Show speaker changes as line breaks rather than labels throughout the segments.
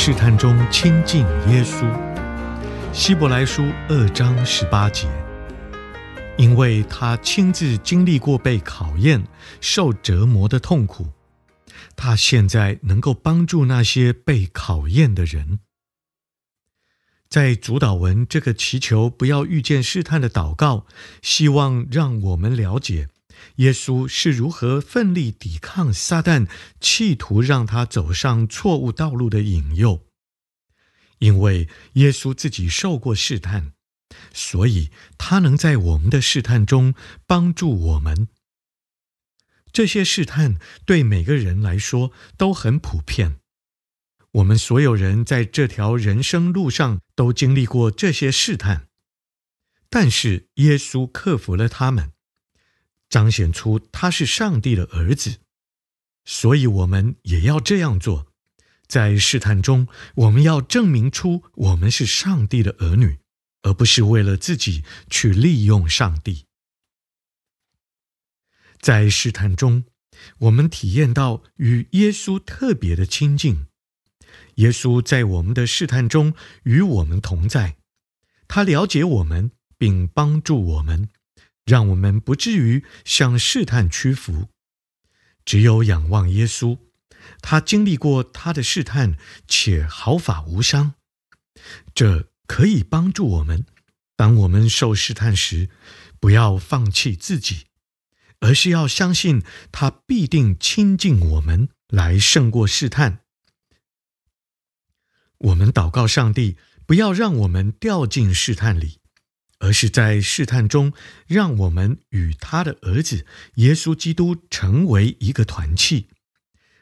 试探中亲近耶稣，希伯来书二章十八节。因为他亲自经历过被考验、受折磨的痛苦，他现在能够帮助那些被考验的人。在主祷文这个祈求不要遇见试探的祷告，希望让我们了解耶稣是如何奋力抵抗撒旦，企图让他走上错误道路的引诱。因为耶稣自己受过试探。所以，他能在我们的试探中帮助我们。这些试探对每个人来说都很普遍。我们所有人在这条人生路上都经历过这些试探，但是耶稣克服了他们，彰显出他是上帝的儿子。所以，我们也要这样做。在试探中，我们要证明出我们是上帝的儿女。而不是为了自己去利用上帝。在试探中，我们体验到与耶稣特别的亲近。耶稣在我们的试探中与我们同在，他了解我们，并帮助我们，让我们不至于向试探屈服。只有仰望耶稣，他经历过他的试探，且毫发无伤。这。可以帮助我们，当我们受试探时，不要放弃自己，而是要相信他必定亲近我们，来胜过试探。我们祷告上帝，不要让我们掉进试探里，而是在试探中，让我们与他的儿子耶稣基督成为一个团契。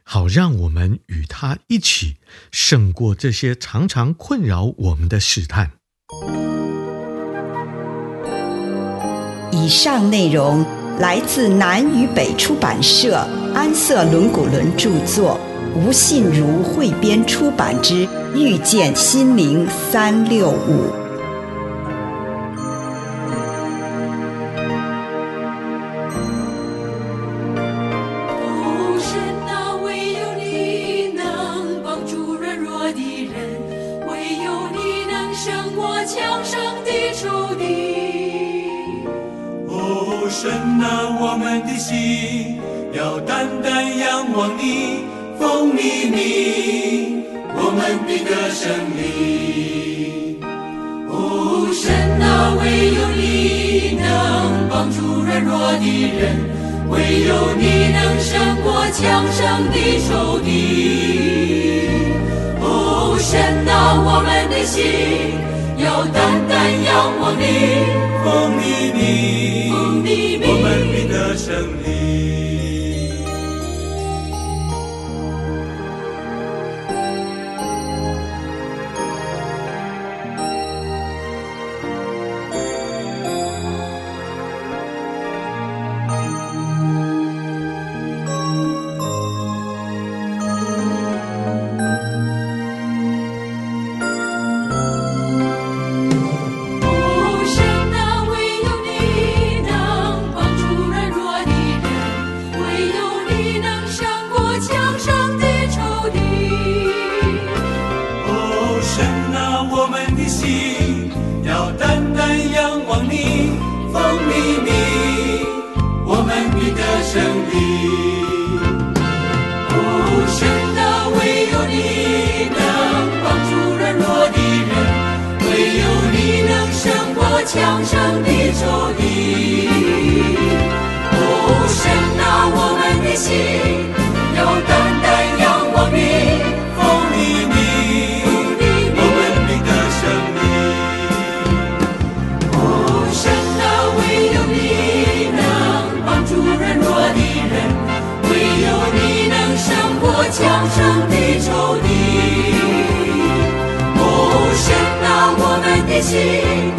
好，让我们与他一起胜过这些常常困扰我们的试探。
以上内容来自南与北出版社安瑟伦古伦著作，吴信如汇编出版之《遇见心灵三六五》。
单单仰望你，奉你名，我们必得胜利。哦，神啊，唯有你能帮助软弱的人，唯有你能胜过强盛的仇敌。哦，神啊，我们的心要单单仰望你，奉你名。我们必得胜利。强盛的仇敌。哦，神啊，我们的心要单单仰望你，奉你名，我们必得胜利。哦，神啊，唯有你能帮助软弱的人，唯有你能胜过强盛的仇敌。哦，神啊，我们的心。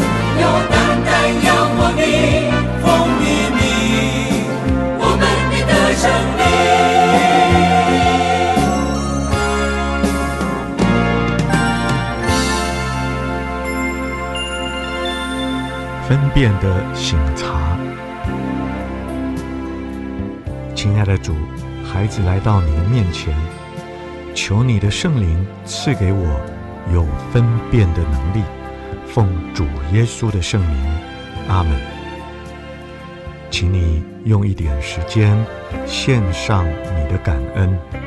分辨的醒察，亲爱的主，孩子来到你的面前，求你的圣灵赐给我有分辨的能力。奉主耶稣的圣名，阿门。请你用一点时间献上你的感恩。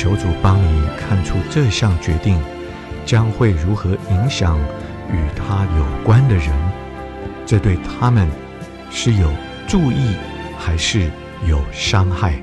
求主帮你看出这项决定将会如何影响与他有关的人，这对他们是有助益还是有伤害？